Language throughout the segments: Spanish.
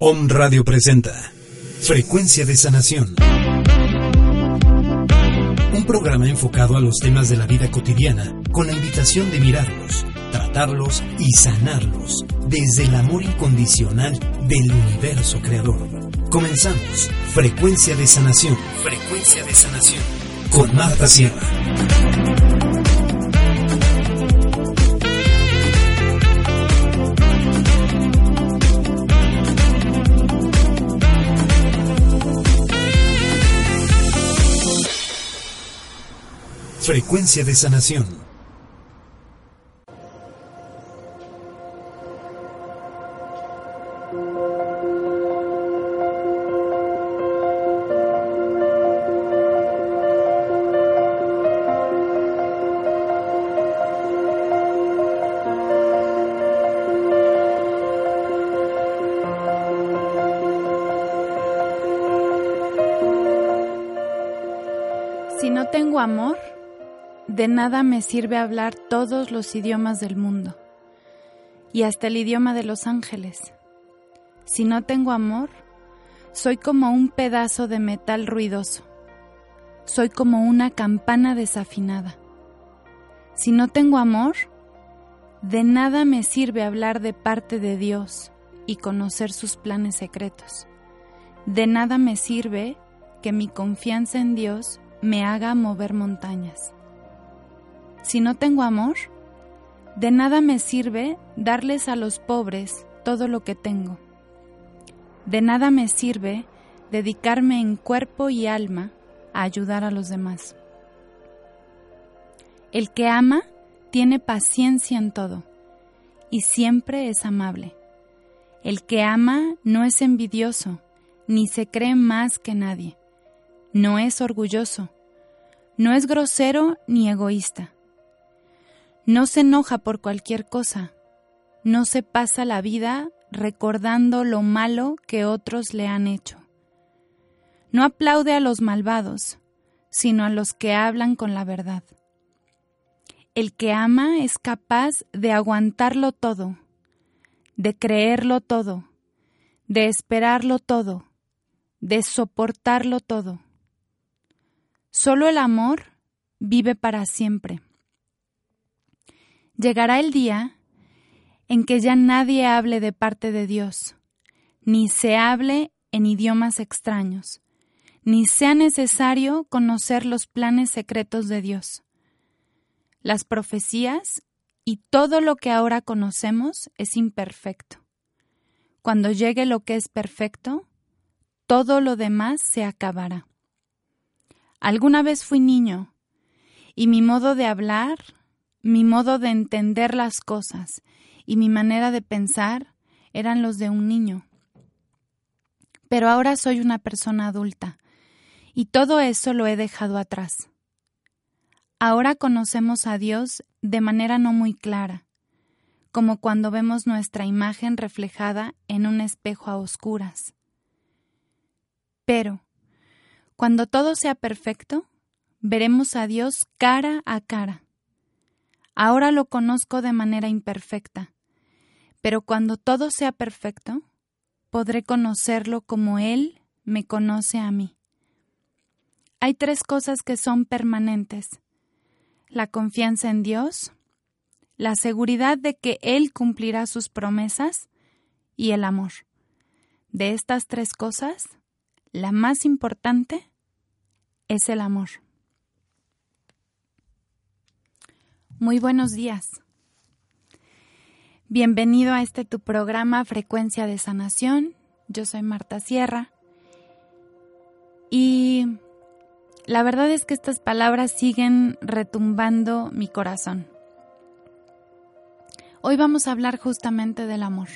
Om Radio presenta Frecuencia de Sanación. Un programa enfocado a los temas de la vida cotidiana con la invitación de mirarlos, tratarlos y sanarlos desde el amor incondicional del universo creador. Comenzamos. Frecuencia de Sanación. Frecuencia de Sanación. Con Marta Sierra. Frecuencia de Sanación. Si no tengo amor, de nada me sirve hablar todos los idiomas del mundo y hasta el idioma de los ángeles. Si no tengo amor, soy como un pedazo de metal ruidoso. Soy como una campana desafinada. Si no tengo amor, de nada me sirve hablar de parte de Dios y conocer sus planes secretos. De nada me sirve que mi confianza en Dios me haga mover montañas. Si no tengo amor, de nada me sirve darles a los pobres todo lo que tengo. De nada me sirve dedicarme en cuerpo y alma a ayudar a los demás. El que ama tiene paciencia en todo y siempre es amable. El que ama no es envidioso ni se cree más que nadie. No es orgulloso, no es grosero ni egoísta. No se enoja por cualquier cosa, no se pasa la vida recordando lo malo que otros le han hecho. No aplaude a los malvados, sino a los que hablan con la verdad. El que ama es capaz de aguantarlo todo, de creerlo todo, de esperarlo todo, de soportarlo todo. Solo el amor vive para siempre. Llegará el día en que ya nadie hable de parte de Dios, ni se hable en idiomas extraños, ni sea necesario conocer los planes secretos de Dios. Las profecías y todo lo que ahora conocemos es imperfecto. Cuando llegue lo que es perfecto, todo lo demás se acabará. Alguna vez fui niño y mi modo de hablar, mi modo de entender las cosas y mi manera de pensar eran los de un niño. Pero ahora soy una persona adulta y todo eso lo he dejado atrás. Ahora conocemos a Dios de manera no muy clara, como cuando vemos nuestra imagen reflejada en un espejo a oscuras. Pero, cuando todo sea perfecto, veremos a Dios cara a cara. Ahora lo conozco de manera imperfecta, pero cuando todo sea perfecto, podré conocerlo como Él me conoce a mí. Hay tres cosas que son permanentes. La confianza en Dios, la seguridad de que Él cumplirá sus promesas y el amor. De estas tres cosas, la más importante es el amor. Muy buenos días. Bienvenido a este tu programa Frecuencia de Sanación. Yo soy Marta Sierra. Y la verdad es que estas palabras siguen retumbando mi corazón. Hoy vamos a hablar justamente del amor.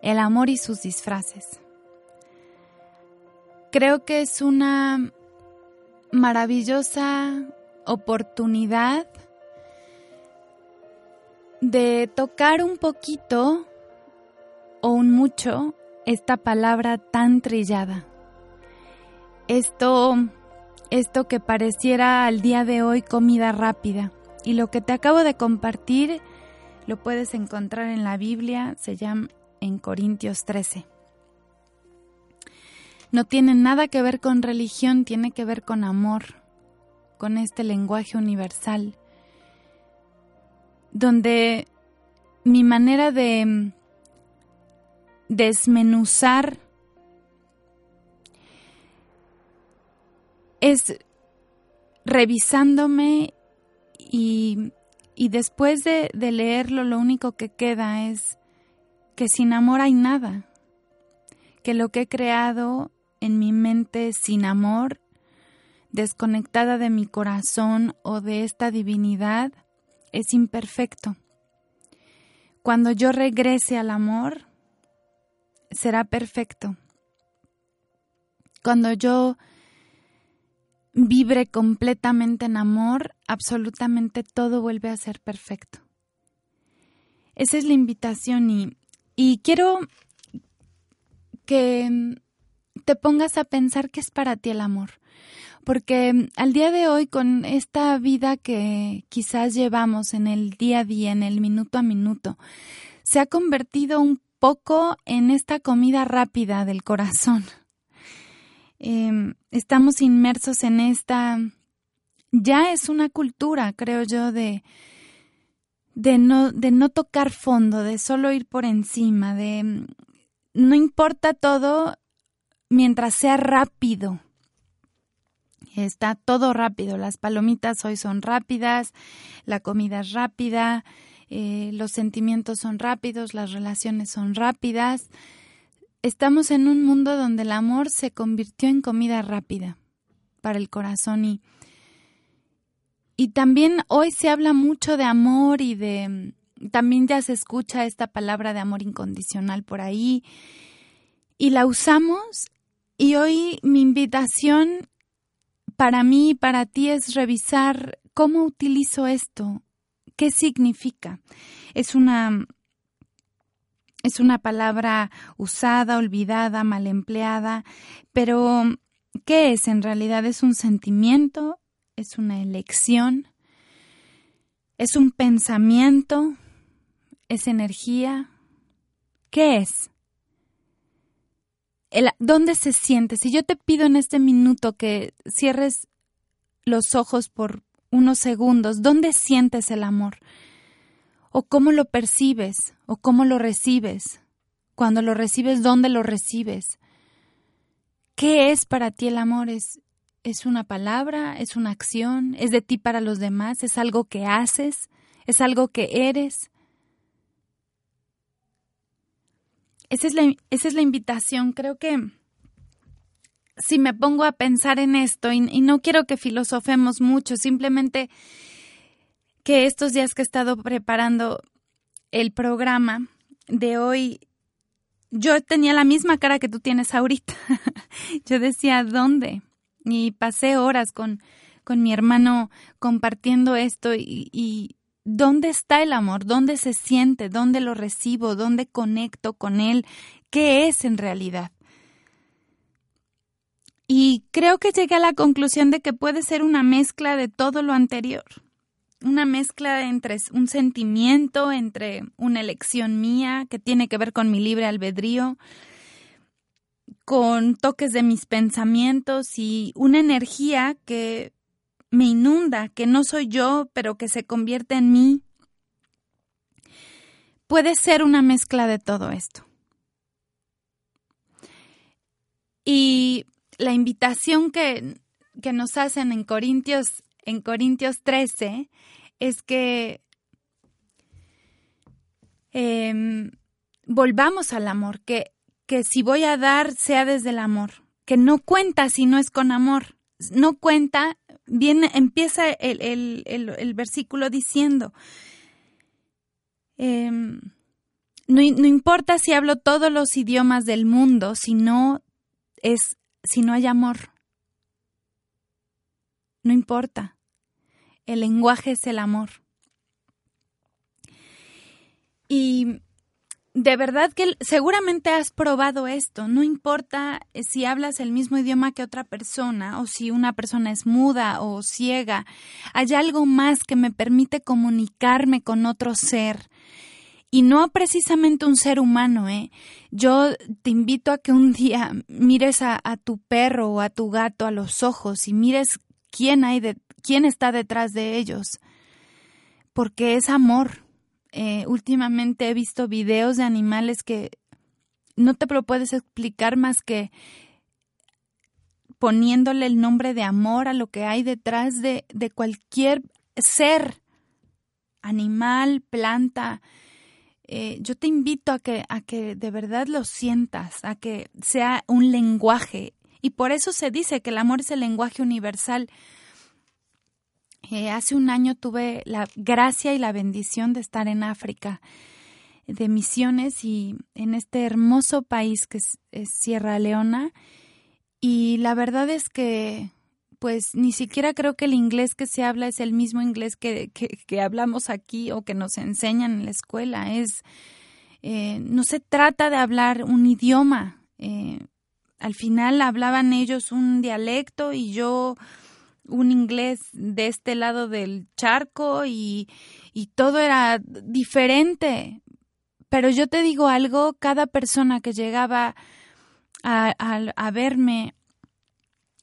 el amor y sus disfraces. Creo que es una maravillosa oportunidad de tocar un poquito o un mucho esta palabra tan trillada. Esto, esto que pareciera al día de hoy comida rápida. Y lo que te acabo de compartir lo puedes encontrar en la Biblia, se llama en Corintios 13. No tiene nada que ver con religión, tiene que ver con amor, con este lenguaje universal, donde mi manera de desmenuzar es revisándome y, después de, de leerlo lo único que queda es que sin amor hay nada, que lo que he creado en mi mente sin amor, desconectada de mi corazón o de esta divinidad, es imperfecto. Cuando yo regrese al amor, será perfecto. Cuando yo vibre completamente en amor, absolutamente todo vuelve a ser perfecto. Esa es la invitación y, y quiero que te pongas a pensar qué es para ti el amor. Porque al día de hoy, con esta vida que quizás llevamos en el día a día, en el minuto a minuto, se ha convertido un poco en esta comida rápida del corazón. Em, estamos inmersos en esta, ya es una cultura, creo yo, de, de, no, de no tocar fondo, de solo ir por encima, de no importa todo mientras sea rápido. Está todo rápido, las palomitas hoy son rápidas, la comida es rápida, eh, los sentimientos son rápidos, las relaciones son rápidas. Estamos en un mundo donde el amor se convirtió en comida rápida para el corazón y, y también hoy se habla mucho de amor y de también ya se escucha esta palabra de amor incondicional por ahí y la usamos y hoy mi invitación para mí y para ti es revisar cómo utilizo esto ¿Qué significa? Es una es una palabra usada, olvidada, mal empleada, pero ¿qué es en realidad? ¿Es un sentimiento? ¿Es una elección? ¿Es un pensamiento? ¿Es energía? ¿Qué es? ¿Dónde se siente? Si yo te pido en este minuto que cierres los ojos por unos segundos, ¿dónde sientes el amor? ¿O cómo lo percibes? ¿O cómo lo recibes? Cuando lo recibes, ¿dónde lo recibes? ¿Qué es para ti el amor? ¿Es, ¿Es una palabra? ¿Es una acción? ¿Es de ti para los demás? ¿Es algo que haces? ¿Es algo que eres? Esa es la, esa es la invitación. Creo que si me pongo a pensar en esto, y, no quiero que filosofemos mucho, simplemente que estos días que he estado preparando el programa de hoy, yo tenía la misma cara que tú tienes ahorita. yo decía, ¿dónde? Y pasé horas con, con mi hermano compartiendo esto y, y ¿dónde está el amor? ¿Dónde se siente? ¿Dónde lo recibo? ¿Dónde conecto con él? ¿Qué es en realidad? Y creo que llegué a la conclusión de que puede ser una mezcla de todo lo anterior. Una mezcla entre un sentimiento, entre una elección mía que tiene que ver con mi libre albedrío, con toques de mis pensamientos y una energía que me inunda, que no soy yo, pero que se convierte en mí. Puede ser una mezcla de todo esto. Y la invitación que, nos hacen en Corintios, en Corintios 13 es que em, volvamos al amor, que, que si voy a dar sea desde el amor, que no cuenta si no es con amor, no cuenta, viene, empieza el, versículo diciendo, em, no, no, importa si hablo todos los idiomas del mundo, si no es, si no hay amor. No importa. El lenguaje es el amor. Y de verdad que seguramente has probado esto. No importa eh, si hablas el mismo idioma que otra persona o si una persona es muda o ciega. Hay algo más que me permite comunicarme con otro ser. Y no precisamente un ser humano, ¿eh? Yo te invito a que un día mires a, a tu perro o a tu gato a los ojos y mires quién hay de, quién está detrás de ellos. Porque es amor eh, últimamente he visto videos de animales que no te lo puedes explicar más que poniéndole el nombre de amor a lo que hay detrás de, de cualquier ser, animal, planta. Eh, yo te invito a que, a que de verdad lo sientas, a que sea un lenguaje. Y por eso se dice que el amor es el lenguaje universal hace un año tuve la gracia y la bendición de estar en África de misiones y en este hermoso país que es, Sierra Leona. Y la verdad es que, pues, ni siquiera creo que el inglés que se habla es el mismo inglés que, que, hablamos aquí o que nos enseñan en la escuela. Es, eh, no se trata de hablar un idioma. Eh, al final hablaban ellos un dialecto y yo un inglés de este lado del charco y, y todo era diferente. Pero yo te digo algo, cada persona que llegaba a, a, verme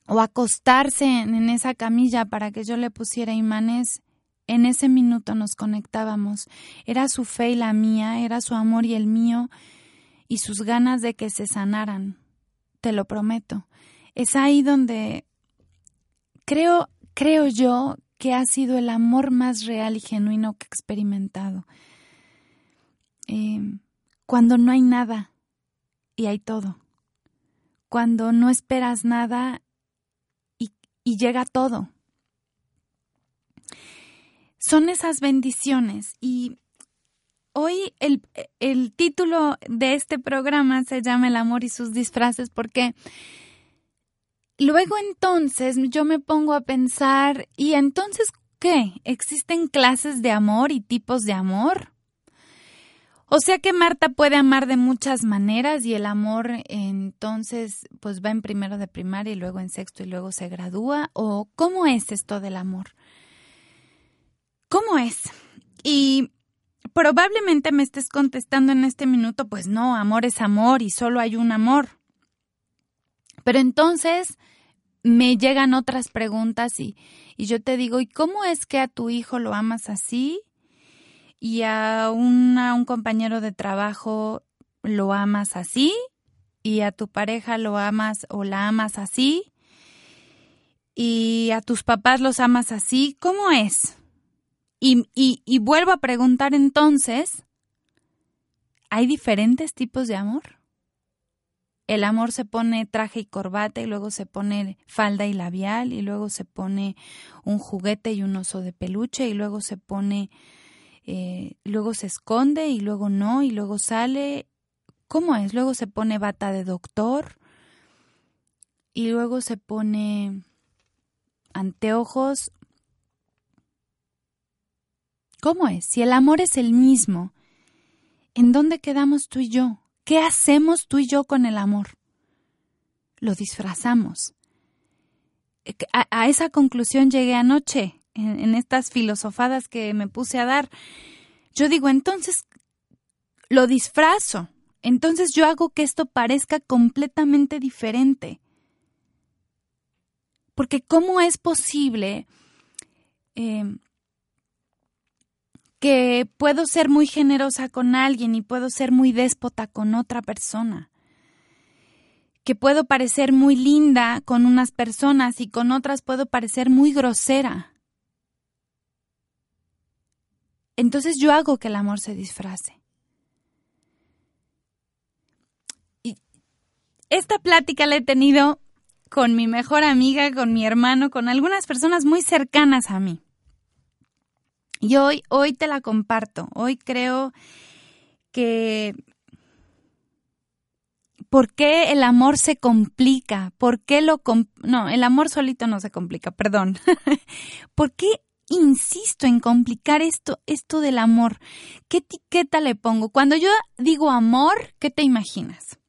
o acostarse en, en, esa camilla para que yo le pusiera imanes, en ese minuto nos conectábamos. Era su fe y la mía, era su amor y el mío, y sus ganas de que se sanaran. Te lo prometo. Es ahí donde creo, creo yo que ha sido el amor más real y genuino que he experimentado. Em, cuando no hay nada y hay todo. Cuando no esperas nada y, llega todo. Son esas bendiciones y hoy el, el, título de este programa se llama El amor y sus disfraces porque Luego entonces yo me pongo a pensar, ¿y entonces qué? ¿Existen clases de amor y tipos de amor? O sea que Marta puede amar de muchas maneras y el amor entonces pues va en primero de primaria y luego en sexto y luego se gradúa o cómo es esto del amor? ¿Cómo es? Y probablemente me estés contestando en este minuto, pues no, amor es amor y solo hay un amor. Pero entonces me llegan otras preguntas y, y yo te digo, ¿y cómo es que a tu hijo lo amas así? Y a, un compañero de trabajo lo amas así, y a tu pareja lo amas o la amas así, y a tus papás los amas así, ¿cómo es? Y, y, y vuelvo a preguntar entonces, ¿hay diferentes tipos de amor? El amor se pone traje y corbata y luego se pone falda y labial y luego se pone un juguete y un oso de peluche y luego se pone, eh, luego se esconde y luego no y luego sale. ¿Cómo es? Luego se pone bata de doctor y luego se pone anteojos. ¿Cómo es? Si el amor es el mismo, ¿en dónde quedamos tú y yo? ¿Qué hacemos tú y yo con el amor? Lo disfrazamos. Eh, a, esa conclusión llegué anoche, en, estas filosofadas que me puse a dar. Yo digo, entonces, lo disfrazo. Entonces yo hago que esto parezca completamente diferente. Porque ¿cómo es posible eh, que puedo ser muy generosa con alguien y puedo ser muy déspota con otra persona, que puedo parecer muy linda con unas personas y con otras puedo parecer muy grosera. Entonces yo hago que el amor se disfrace. Y esta plática la he tenido con mi mejor amiga, con mi hermano, con algunas personas muy cercanas a mí. Y hoy, hoy te la comparto. Hoy creo que ¿por qué el amor se complica? ¿Por qué lo... no, el amor solito no se complica, perdón. ¿Por qué insisto en complicar esto, esto del amor? ¿Qué etiqueta le pongo? Cuando yo digo amor, ¿qué te imaginas?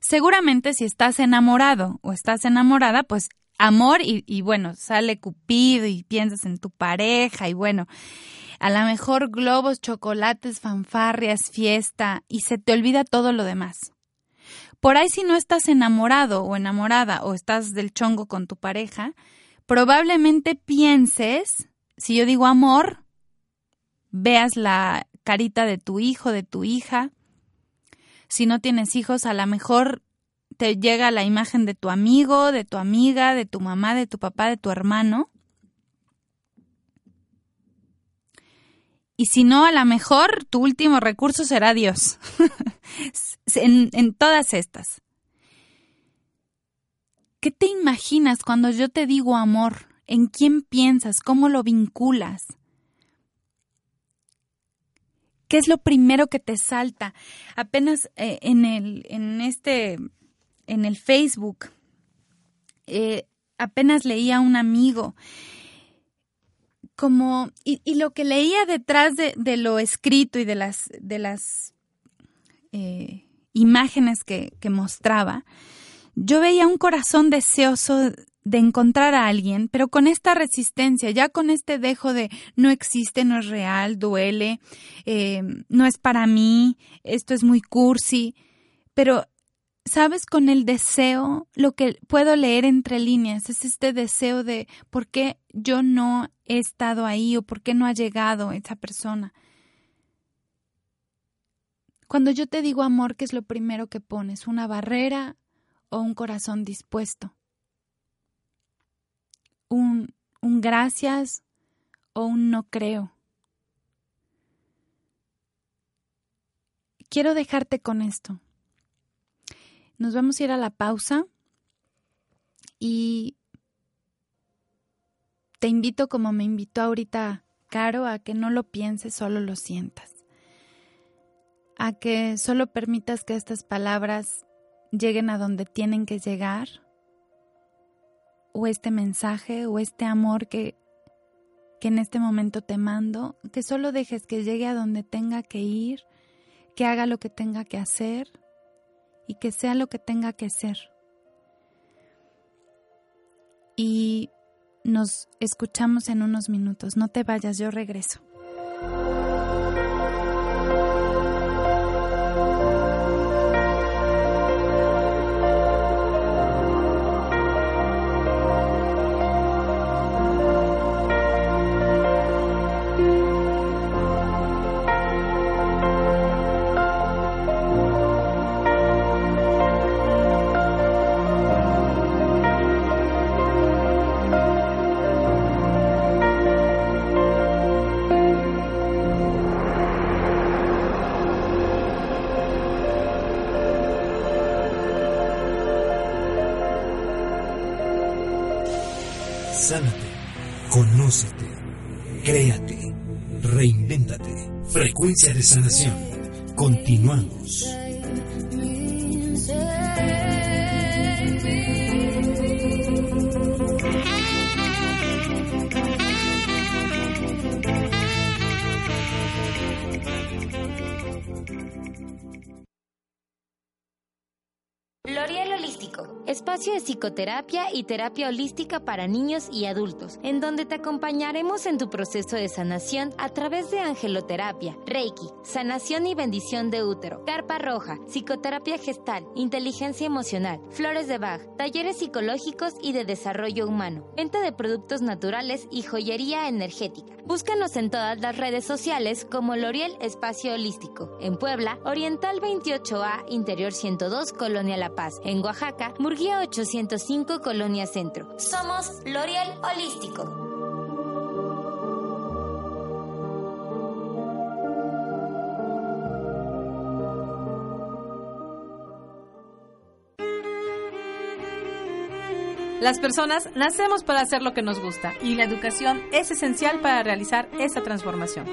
Seguramente si estás enamorado o estás enamorada, pues amor y, y bueno, sale Cupido y piensas en tu pareja y bueno, a lo mejor globos, chocolates, fanfarrias, fiesta y se te olvida todo lo demás. Por ahí si no estás enamorado o enamorada o estás del chongo con tu pareja, probablemente pienses, si yo digo amor, veas la carita de tu hijo, de tu hija. Si no tienes hijos, a lo mejor te llega la imagen de tu amigo, de tu amiga, de tu mamá, de tu papá, de tu hermano. Y si no, a lo mejor tu último recurso será Dios. en, todas estas. ¿Qué te imaginas cuando yo te digo amor? ¿En quién piensas? ¿Cómo lo vinculas? ¿Qué es lo primero que te salta? Apenas eh, en el en este en el Facebook eh, apenas leía a un amigo. Como y, lo que leía detrás de, lo escrito y de las de las eh, imágenes que, que mostraba, yo veía un corazón deseoso de encontrar a alguien, pero con esta resistencia, ya con este dejo de no existe, no es real, duele, eh, no es para mí, esto es muy cursi, pero, ¿sabes? Con el deseo, lo que puedo leer entre líneas es este deseo de por qué yo no he estado ahí o por qué no ha llegado esa persona. Cuando yo te digo amor, ¿qué es lo primero que pones? ¿Una barrera o un corazón dispuesto? ¿Un, un gracias o un no creo? Quiero dejarte con esto. Nos vamos a ir a la pausa y te invito como me invitó ahorita Caro a que no lo pienses, solo lo sientas. A que solo permitas que estas palabras lleguen a donde tienen que llegar, o este mensaje, o este amor que, que en este momento te mando, que solo dejes que llegue a donde tenga que ir, que haga lo que tenga que hacer y que sea lo que tenga que ser. Y nos escuchamos en unos minutos. No te vayas, yo regreso. Conócete, créate, reinvéntate. Frecuencia de sanación. Continuamos. Psicoterapia y terapia holística para niños y adultos, en donde te acompañaremos en tu proceso de sanación a través de angeloterapia, reiki, sanación y bendición de útero, carpa roja, psicoterapia gestal, inteligencia emocional, flores de Bach, talleres psicológicos y de desarrollo humano, venta de productos naturales y joyería energética. Búscanos en todas las redes sociales como L'Oriel Espacio Holístico. En Puebla, Oriental 28A, Interior 102, Colonia La Paz. En Oaxaca, Murguía 805, Colonia Centro. Somos L'Oriel Holístico. Las personas nacemos para hacer lo que nos gusta y la educación es esencial para realizar esa transformación.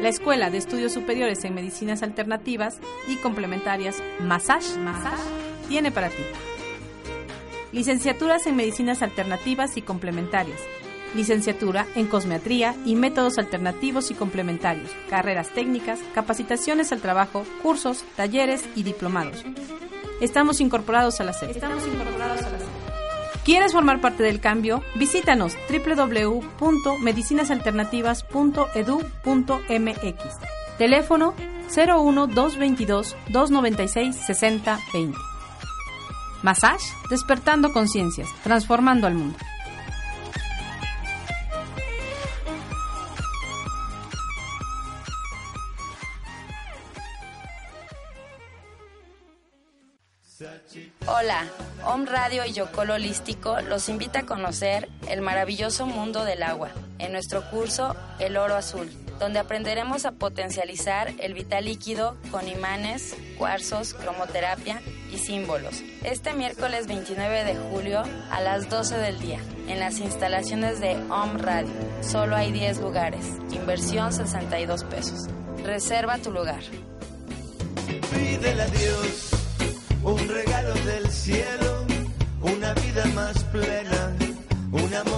La Escuela de Estudios Superiores en Medicinas Alternativas y Complementarias Massage, Massage tiene para ti. Licenciaturas en Medicinas Alternativas y Complementarias. Licenciatura en Cosmetría y Métodos Alternativos y Complementarios. Carreras técnicas, capacitaciones al trabajo, cursos, talleres y diplomados. Estamos incorporados a la SEP. Estamos incorporados a la SEP. ¿Quieres formar parte del cambio? Visítanos www.medicinasalternativas.edu.mx. Teléfono 01 222 296 6020. Massage, despertando conciencias, transformando al mundo. Hola, Om Radio y Yocolo Holístico los invita a conocer el maravilloso mundo del agua en nuestro curso El Oro Azul, donde aprenderemos a potencializar el vital líquido con imanes, cuarzos, cromoterapia y símbolos. Este miércoles 29 de julio a las 12 del día, en las instalaciones de Om Radio. Solo hay 10 lugares, inversión 62 pesos. Reserva tu lugar. Pídele a Dios un regalo del cielo, una vida más plena, un amor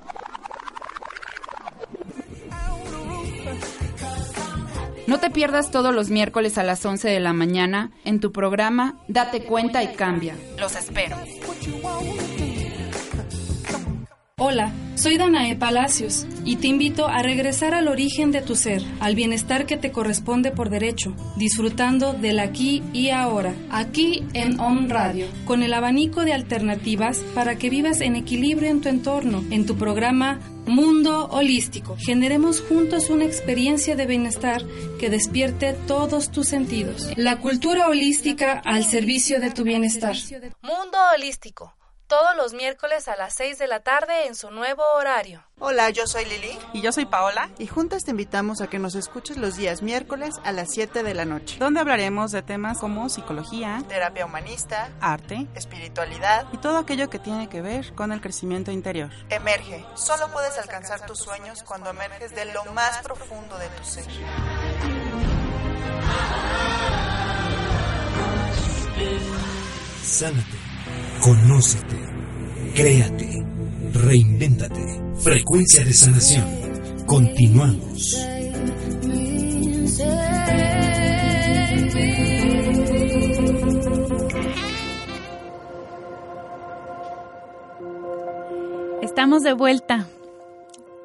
No te pierdas todos los miércoles a las 11 de la mañana en tu programa Date cuenta y cambia. Los espero. Hola, soy Danae Palacios y te invito a regresar al origen de tu ser, al bienestar que te corresponde por derecho, disfrutando del aquí y ahora, aquí en On Radio, con el abanico de alternativas para que vivas en equilibrio en tu entorno, en tu programa Mundo Holístico. Generemos juntos una experiencia de bienestar que despierte todos tus sentidos. La cultura holística al servicio de tu bienestar. Mundo Holístico todos los miércoles a las 6 de la tarde en su nuevo horario. Hola, yo soy Lili. Y yo soy Paola. Y juntas te invitamos a que nos escuches los días miércoles a las 7 de la noche. Donde hablaremos de temas como psicología, terapia humanista, arte, espiritualidad y todo aquello que tiene que ver con el crecimiento interior. Emerge. Solo puedes alcanzar tus sueños cuando emerges de lo más profundo de tu ser. Sánate. Conócete, créate, reinvéntate. Frecuencia de sanación. Continuamos. Estamos de vuelta.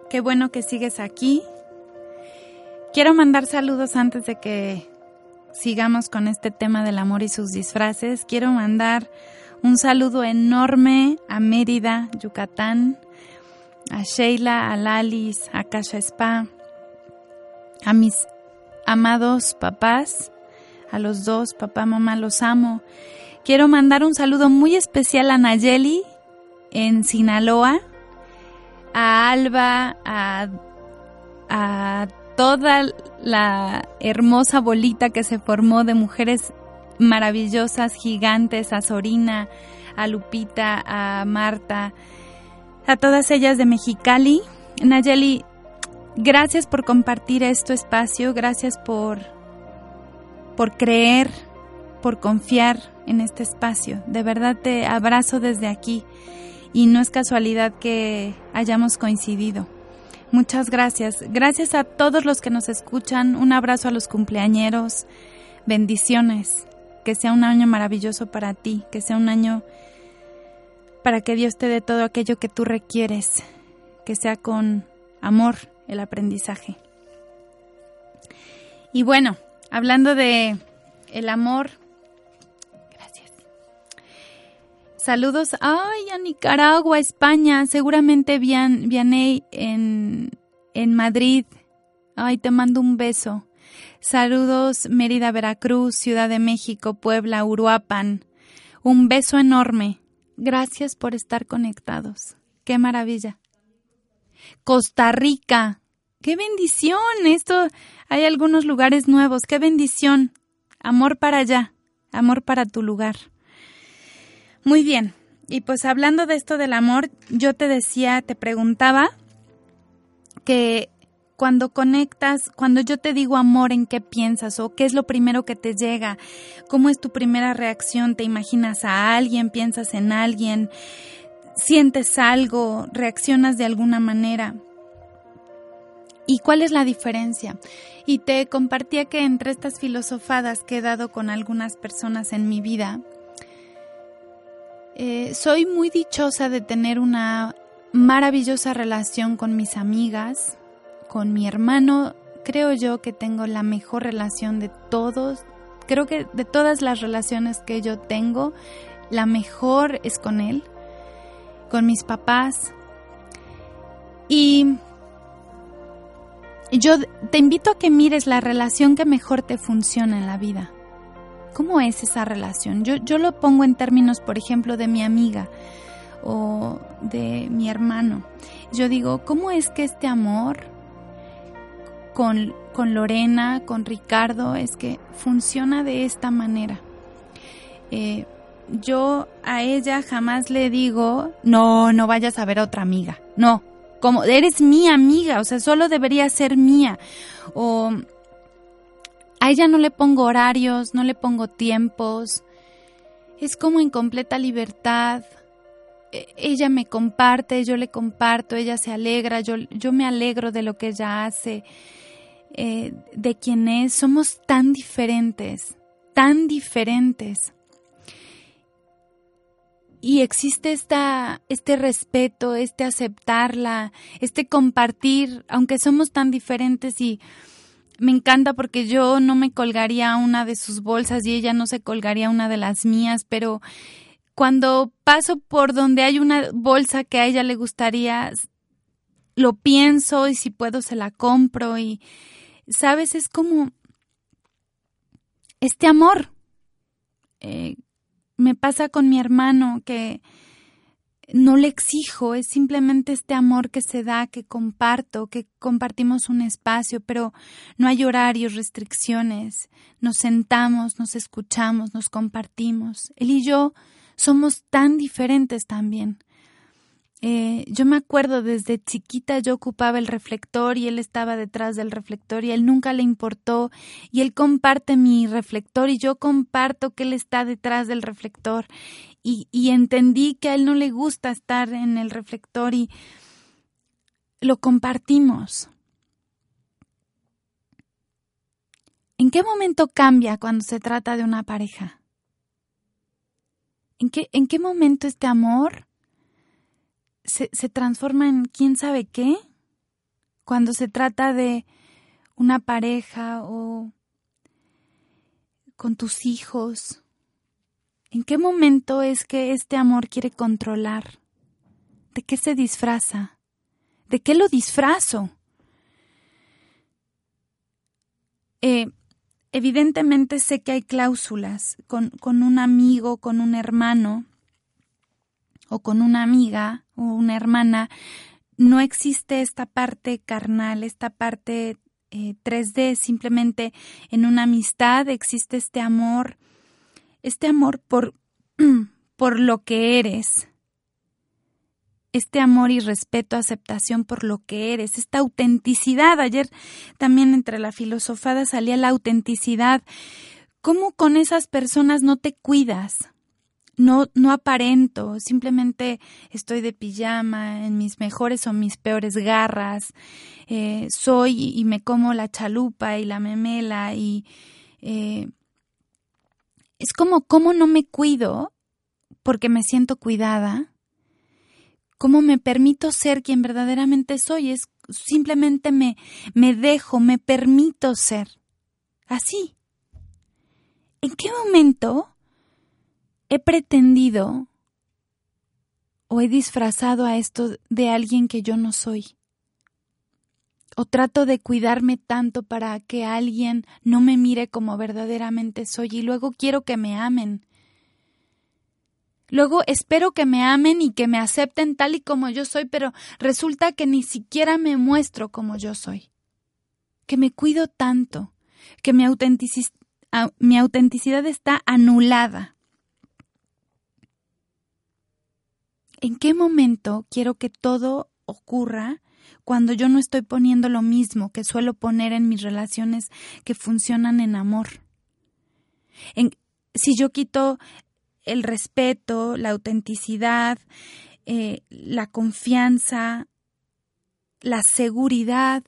Qué bueno que sigues aquí. Quiero mandar saludos antes de que sigamos con este tema del amor y sus disfraces. Quiero mandar un saludo enorme a Mérida, Yucatán, a Sheila, a Lalis, a Kasha Spa, a mis amados papás, a los dos, papá, mamá, los amo. Quiero mandar un saludo muy especial a Nayeli en Sinaloa, a Alba, a, a toda la hermosa bolita que se formó de mujeres maravillosas, gigantes, a Sorina, a Lupita, a Marta, a todas ellas de Mexicali. Nayeli, gracias por compartir este espacio, gracias por, por creer, por confiar en este espacio. De verdad te abrazo desde aquí y no es casualidad que hayamos coincidido. Muchas gracias. Gracias a todos los que nos escuchan. Un abrazo a los cumpleañeros. Bendiciones que sea un año maravilloso para ti, que sea un año para que Dios te dé todo aquello que tú requieres, que sea con amor el aprendizaje. Y bueno, hablando de el amor, gracias. Saludos, ay, a Nicaragua, España, seguramente Vian, Vianey en, en Madrid. Ay, te mando un beso. Saludos Mérida, Veracruz, Ciudad de México, Puebla, Uruapan. Un beso enorme. Gracias por estar conectados. Qué maravilla. Costa Rica. Qué bendición. Esto hay algunos lugares nuevos. Qué bendición. Amor para allá. Amor para tu lugar. Muy bien. Y pues hablando de esto del amor, yo te decía, te preguntaba que cuando conectas, cuando yo te digo amor, ¿en qué piensas? ¿O qué es lo primero que te llega? ¿Cómo es tu primera reacción? ¿Te imaginas a alguien? ¿Piensas en alguien? ¿Sientes algo? ¿Reaccionas de alguna manera? ¿Y cuál es la diferencia? Y te compartía que entre estas filosofadas que he dado con algunas personas en mi vida, eh, soy muy dichosa de tener una maravillosa relación con mis amigas, con mi hermano. Creo yo que tengo la mejor relación de todos. Creo que de todas las relaciones que yo tengo, la mejor es con él, con mis papás. Y yo te invito a que mires la relación que mejor te funciona en la vida. ¿Cómo es esa relación? Yo, yo lo pongo en términos, por ejemplo, de mi amiga o de mi hermano. Yo digo, ¿cómo es que este amor con, con Lorena, con Ricardo, es que funciona de esta manera? Eh, yo a ella jamás le digo, no, no vayas a ver a otra amiga. No, como eres mi amiga, o sea, solo debería ser mía. O a ella no le pongo horarios, no le pongo tiempos. Es como en completa libertad. E, ella me comparte, yo le comparto, ella se alegra, yo, yo me alegro de lo que ella hace, eh, de quién es. Somos tan diferentes, tan diferentes. Y existe esta, este respeto, este aceptarla, este compartir, aunque somos tan diferentes y me encanta porque yo no me colgaría una de sus bolsas y ella no se colgaría una de las mías, pero cuando paso por donde hay una bolsa que a ella le gustaría, lo pienso y si puedo se la compro y, sabes, es como este amor. Eh, me pasa con mi hermano que no le exijo, es simplemente este amor que se da, que comparto, que compartimos un espacio, pero no hay horarios, restricciones. Nos sentamos, nos escuchamos, nos compartimos. Él y yo somos tan diferentes también. Eh, yo me acuerdo desde chiquita yo ocupaba el reflector y él estaba detrás del reflector y él nunca le importó y él comparte mi reflector y yo comparto que él está detrás del reflector y, entendí que a él no le gusta estar en el reflector y lo compartimos. ¿En qué momento cambia cuando se trata de una pareja? ¿En qué, en qué momento este amor se, transforma en quién sabe qué? Cuando se trata de una pareja o con tus hijos ¿En qué momento es que este amor quiere controlar? ¿De qué se disfraza? ¿De qué lo disfrazo? Eh, evidentemente sé que hay cláusulas con, con un amigo, con un hermano o con una amiga o una hermana. No existe esta parte carnal, esta parte 3D, eh, simplemente en una amistad existe este amor este amor por, por lo que eres, este amor y respeto, aceptación por lo que eres, esta autenticidad. Ayer también entre la filosofada salía la autenticidad. ¿Cómo con esas personas no te cuidas? No, no aparento, simplemente estoy de pijama, en mis mejores o mis peores garras, eh, soy y me como la chalupa y la memela y eh, es como cómo no me cuido porque me siento cuidada, cómo me permito ser quien verdaderamente soy, es simplemente me, me dejo, me permito ser. Así. ¿En qué momento he pretendido o he disfrazado a esto de alguien que yo no soy? o trato de cuidarme tanto para que alguien no me mire como verdaderamente soy y luego quiero que me amen. Luego espero que me amen y que me acepten tal y como yo soy, pero resulta que ni siquiera me muestro como yo soy. Que me cuido tanto, que mi, mi autenticidad está anulada. ¿En qué momento quiero que todo ocurra cuando yo no estoy poniendo lo mismo que suelo poner en mis relaciones que funcionan en amor. En, si yo quito el respeto, la autenticidad, eh, la confianza, la seguridad,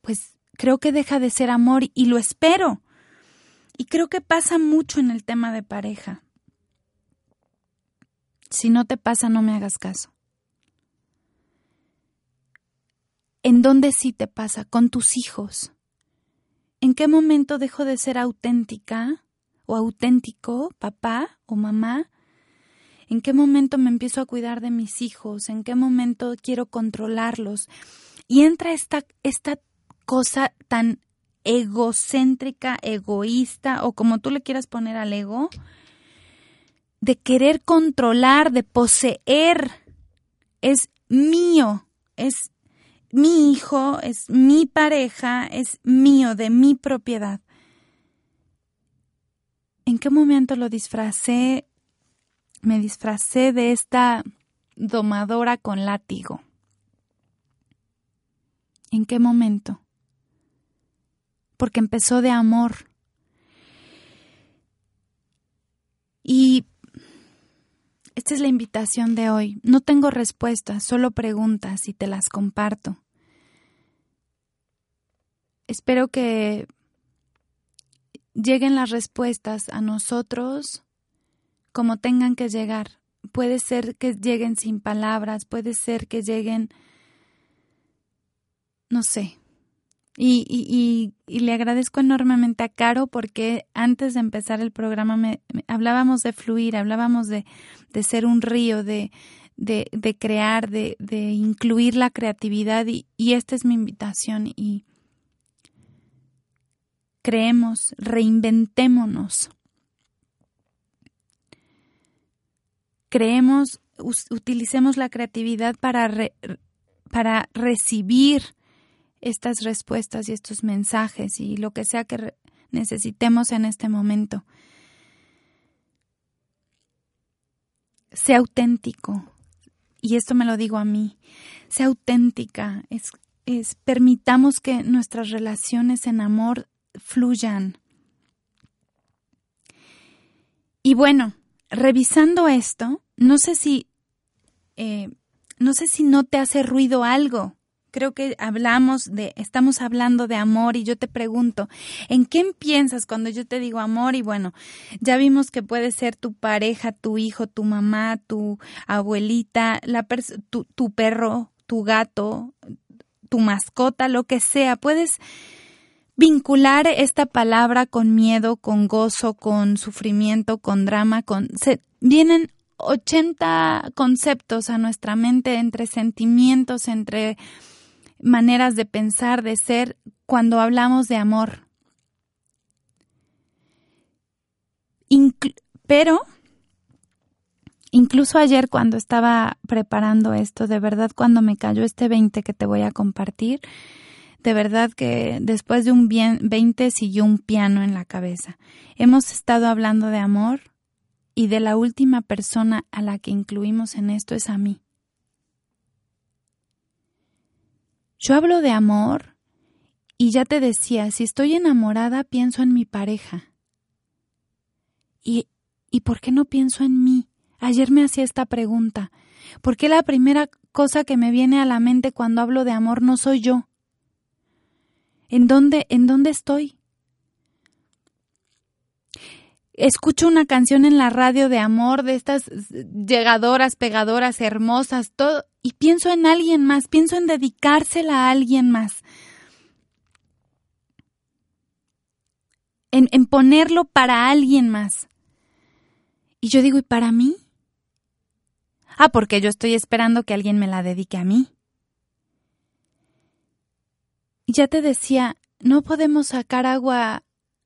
pues creo que deja de ser amor y lo espero. Y creo que pasa mucho en el tema de pareja. Si no te pasa, no me hagas caso. ¿En dónde sí te pasa? Con tus hijos. ¿En qué momento dejo de ser auténtica o auténtico, papá o mamá? ¿En qué momento me empiezo a cuidar de mis hijos? ¿En qué momento quiero controlarlos? Y entra esta, esta cosa tan egocéntrica, egoísta, o como tú le quieras poner al ego, de querer controlar, de poseer. Es mío, es mi hijo, es mi pareja, es mío, de mi propiedad. ¿En qué momento lo disfracé? Me disfracé de esta domadora con látigo. ¿En qué momento? Porque empezó de amor. Y esta es la invitación de hoy. No tengo respuestas, solo preguntas y te las comparto. Espero que lleguen las respuestas a nosotros como tengan que llegar. Puede ser que lleguen sin palabras, puede ser que lleguen, no sé, y, le agradezco enormemente a Caro porque antes de empezar el programa me, hablábamos de fluir, hablábamos de, ser un río, de, de, crear, de, incluir la creatividad y, y esta es mi invitación y creemos, reinventémonos. Creemos, utilicemos la creatividad para, para recibir estas respuestas y estos mensajes y lo que sea que necesitemos en este momento. Sea auténtico, y esto me lo digo a mí, sea auténtica, es, es, permitamos que nuestras relaciones en amor fluyan. Y bueno, revisando esto, no sé si, eh, no sé si no te hace ruido algo creo que hablamos de, estamos hablando de amor y yo te pregunto, ¿en quién piensas cuando yo te digo amor? Y bueno, ya vimos que puede ser tu pareja, tu hijo, tu mamá, tu abuelita, la tu, tu perro, tu gato, tu mascota, lo que sea. Puedes vincular esta palabra con miedo, con gozo, con sufrimiento, con drama, con... Se, vienen 80 conceptos a nuestra mente entre sentimientos, entre maneras de pensar, de ser, cuando hablamos de amor. pero, incluso ayer cuando estaba preparando esto, de verdad cuando me cayó este 20 que te voy a compartir, de verdad que después de un bien 20 siguió un piano en la cabeza. Hemos estado hablando de amor y de la última persona a la que incluimos en esto es a mí. Yo hablo de amor y ya te decía, si estoy enamorada, pienso en mi pareja. ¿Y, ¿Y por qué no pienso en mí? Ayer me hacía esta pregunta. ¿Por qué la primera cosa que me viene a la mente cuando hablo de amor no soy yo? ¿En dónde, en dónde estoy? Escucho una canción en la radio de amor, de estas llegadoras, pegadoras, hermosas, todo, y pienso en alguien más, pienso en dedicársela a alguien más. En, en ponerlo para alguien más. Y yo digo, ¿y para mí? Ah, porque yo estoy esperando que alguien me la dedique a mí. ya te decía, no podemos sacar agua,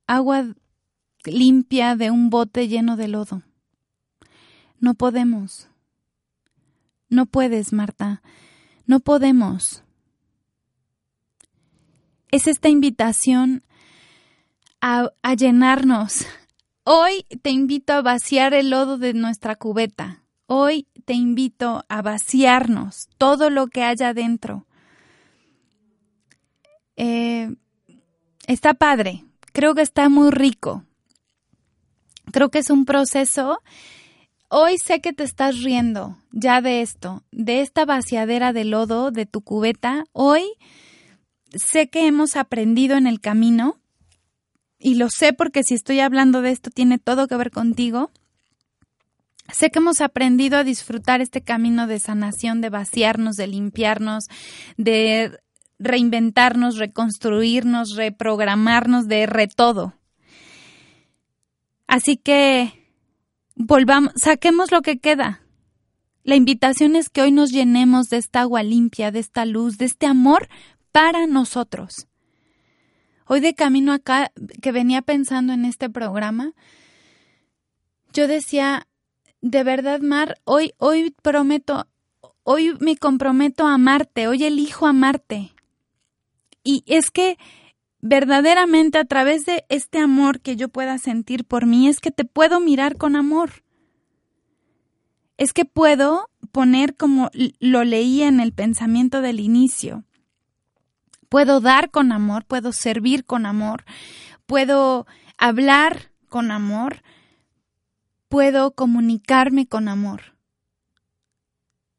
agua limpia de un bote lleno de lodo. No podemos. No puedes, Marta. No podemos. Es esta invitación a, llenarnos. Hoy te invito a vaciar el lodo de nuestra cubeta. Hoy te invito a vaciarnos todo lo que haya dentro. Eh, está padre, creo que está muy rico. Creo que es un proceso. Hoy sé que te estás riendo ya de esto, de esta vaciadera de lodo de tu cubeta. Hoy sé que hemos aprendido en el camino, y lo sé porque si estoy hablando de esto tiene todo que ver contigo. Sé que hemos aprendido a disfrutar este camino de sanación, de vaciarnos, de limpiarnos, de reinventarnos, reconstruirnos, reprogramarnos, de re todo. Así que volvamos, saquemos lo que queda. La invitación es que hoy nos llenemos de esta agua limpia, de esta luz, de este amor para nosotros. Hoy de camino acá, que venía pensando en este programa, yo decía, de verdad, Mar, hoy, hoy prometo, hoy me comprometo a amarte, hoy elijo amarte. Y es que verdaderamente a través de este amor que yo pueda sentir por mí, es que te puedo mirar con amor. Es que puedo poner como lo leía en el pensamiento del inicio. Puedo dar con amor, puedo servir con amor, puedo hablar con amor, puedo comunicarme con amor.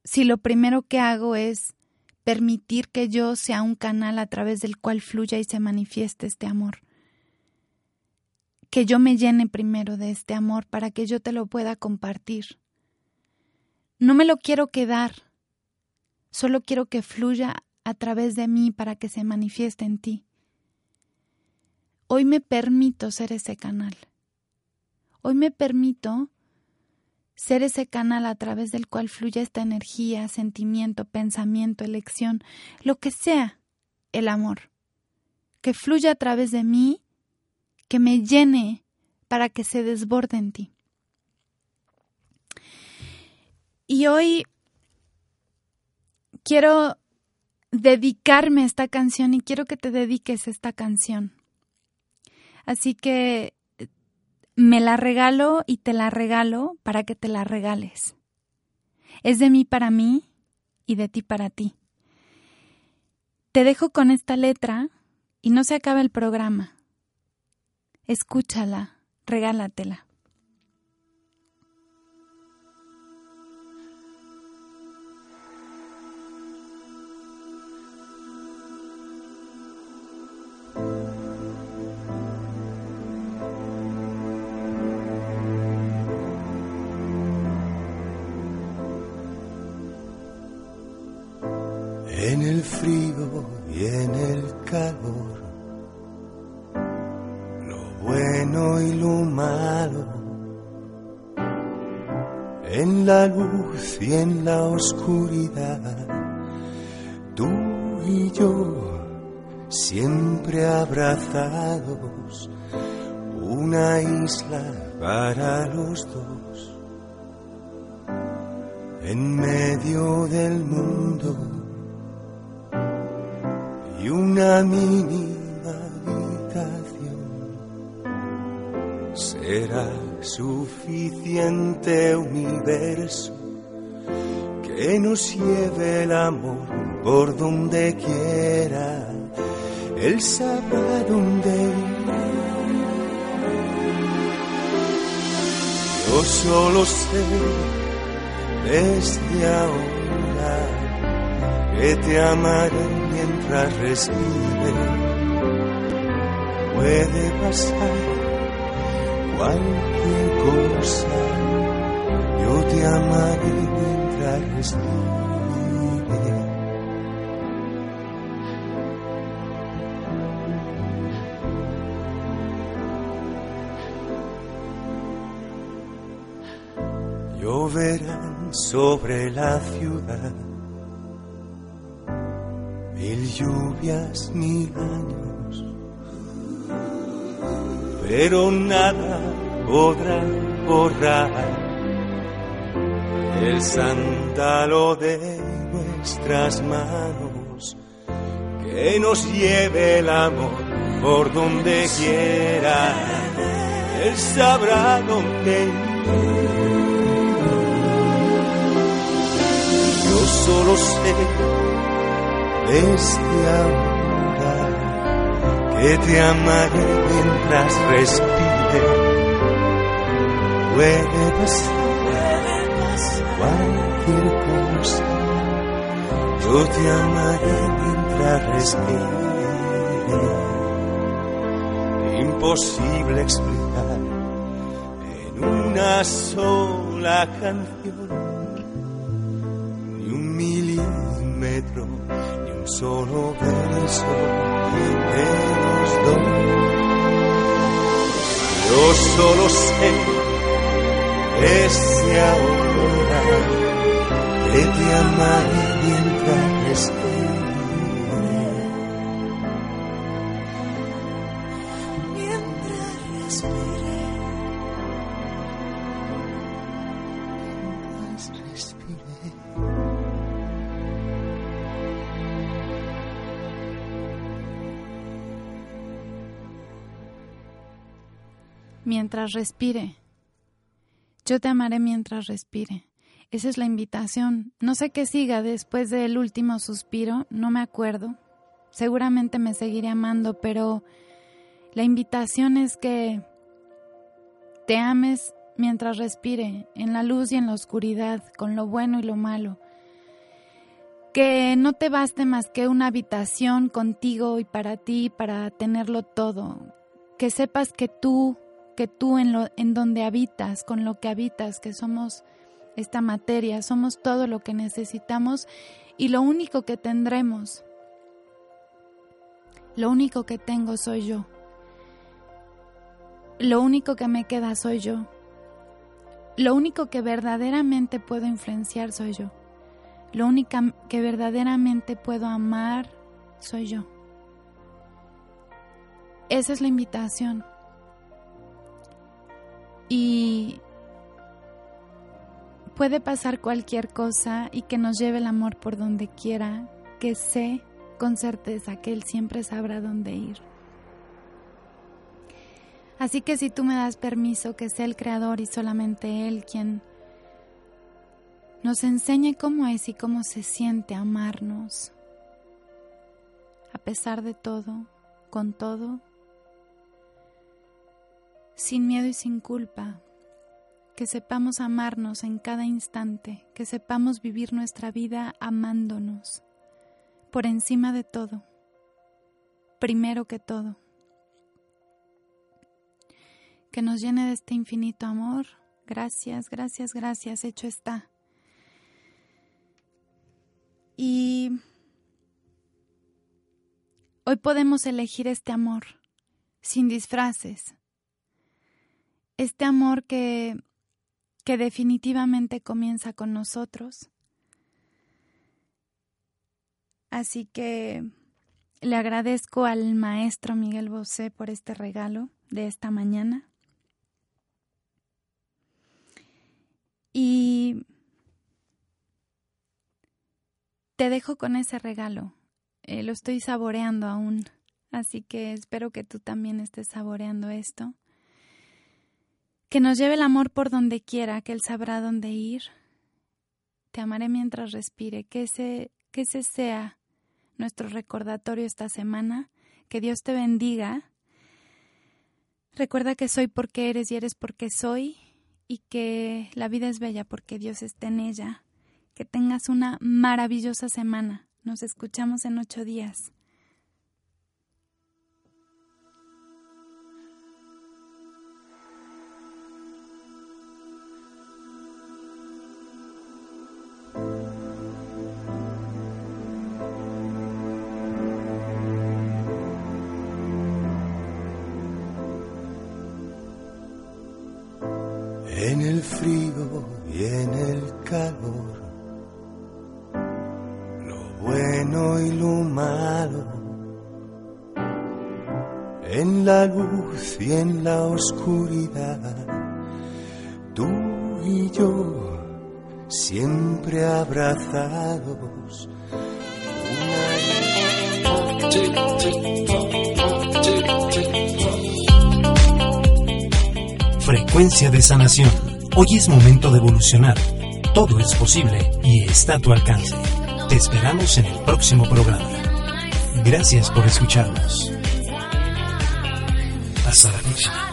Si lo primero que hago es permitir que yo sea un canal a través del cual fluya y se manifieste este amor. Que yo me llene primero de este amor para que yo te lo pueda compartir. No me lo quiero quedar, solo quiero que fluya a través de mí para que se manifieste en ti. Hoy me permito ser ese canal. Hoy me permito ser ese canal a través del cual fluye esta energía, sentimiento, pensamiento, elección, lo que sea, el amor, que fluya a través de mí, que me llene para que se desborde en ti. Y hoy quiero dedicarme a esta canción y quiero que te dediques a esta canción. Así que me la regalo y te la regalo para que te la regales. Es de mí para mí y de ti para ti. Te dejo con esta letra y no se acaba el programa. Escúchala, regálatela. Frío y en el calor, lo bueno y lo malo, en la luz y en la oscuridad, tú y yo siempre abrazados, una isla para los dos, en medio del mundo y una mínima habitación será suficiente universo que nos lleve el amor por donde quiera, él sabrá dónde ir. Yo solo sé desde ahora que te amaré mientras respire. Puede pasar cualquier cosa, yo te amaré mientras respire. Lloverán sobre la ciudad lluvias, mil años, pero nada podrá borrar el sándalo de nuestras manos, que nos lleve el amor por donde quiera, él sabrá dónde ir. Yo solo sé desde ahora que te amaré mientras respire. Puede pasar cualquier cosa. Yo te amaré mientras respire. Imposible explicar en una sola canción solo beso de los dos. Yo solo sé desde ahora que te amaré mientras respire. Mientras respire. Yo te amaré mientras respire. Esa es la invitación. No sé qué siga después del último suspiro, no me acuerdo. Seguramente me seguiré amando, pero la invitación es que te ames mientras respire, en la luz y en la oscuridad, con lo bueno y lo malo. Que no te baste más que una habitación contigo y para ti, para tenerlo todo. Que sepas que tú que tú en, lo, en donde habitas, con lo que habitas, que somos esta materia, somos todo lo que necesitamos y lo único que tendremos, lo único que tengo soy yo. Lo único que me queda soy yo. Lo único que verdaderamente puedo influenciar soy yo. Lo único que verdaderamente puedo amar soy yo. Esa es la invitación. Y puede pasar cualquier cosa y que nos lleve el amor por donde quiera, que sé con certeza que Él siempre sabrá dónde ir. Así que si tú me das permiso que sea el Creador y solamente Él quien nos enseñe cómo es y cómo se siente amarnos, a pesar de todo, con todo, sin miedo y sin culpa, que sepamos amarnos en cada instante, que sepamos vivir nuestra vida amándonos, por encima de todo, primero que todo, que nos llene de este infinito amor. Gracias, gracias, gracias, hecho está. Y hoy podemos elegir este amor sin disfraces, este amor que, que definitivamente comienza con nosotros. Así que le agradezco al maestro Miguel Bosé por este regalo de esta mañana. Y te dejo con ese regalo. Eh, lo estoy saboreando aún, así que espero que tú también estés saboreando esto. Que nos lleve el amor por donde quiera, que Él sabrá dónde ir. Te amaré mientras respire, que ese, que ese sea nuestro recordatorio esta semana. Que Dios te bendiga. Recuerda que soy porque eres y eres porque soy y que la vida es bella porque Dios está en ella. Que tengas una maravillosa semana. Nos escuchamos en ocho días. Frío y en el calor, lo bueno y lo malo, en la luz y en la oscuridad, tú y yo siempre abrazados. Frecuencia de sanación. Hoy es momento de evolucionar. Todo es posible y está a tu alcance. Te esperamos en el próximo programa. Gracias por escucharnos. Hasta la próxima.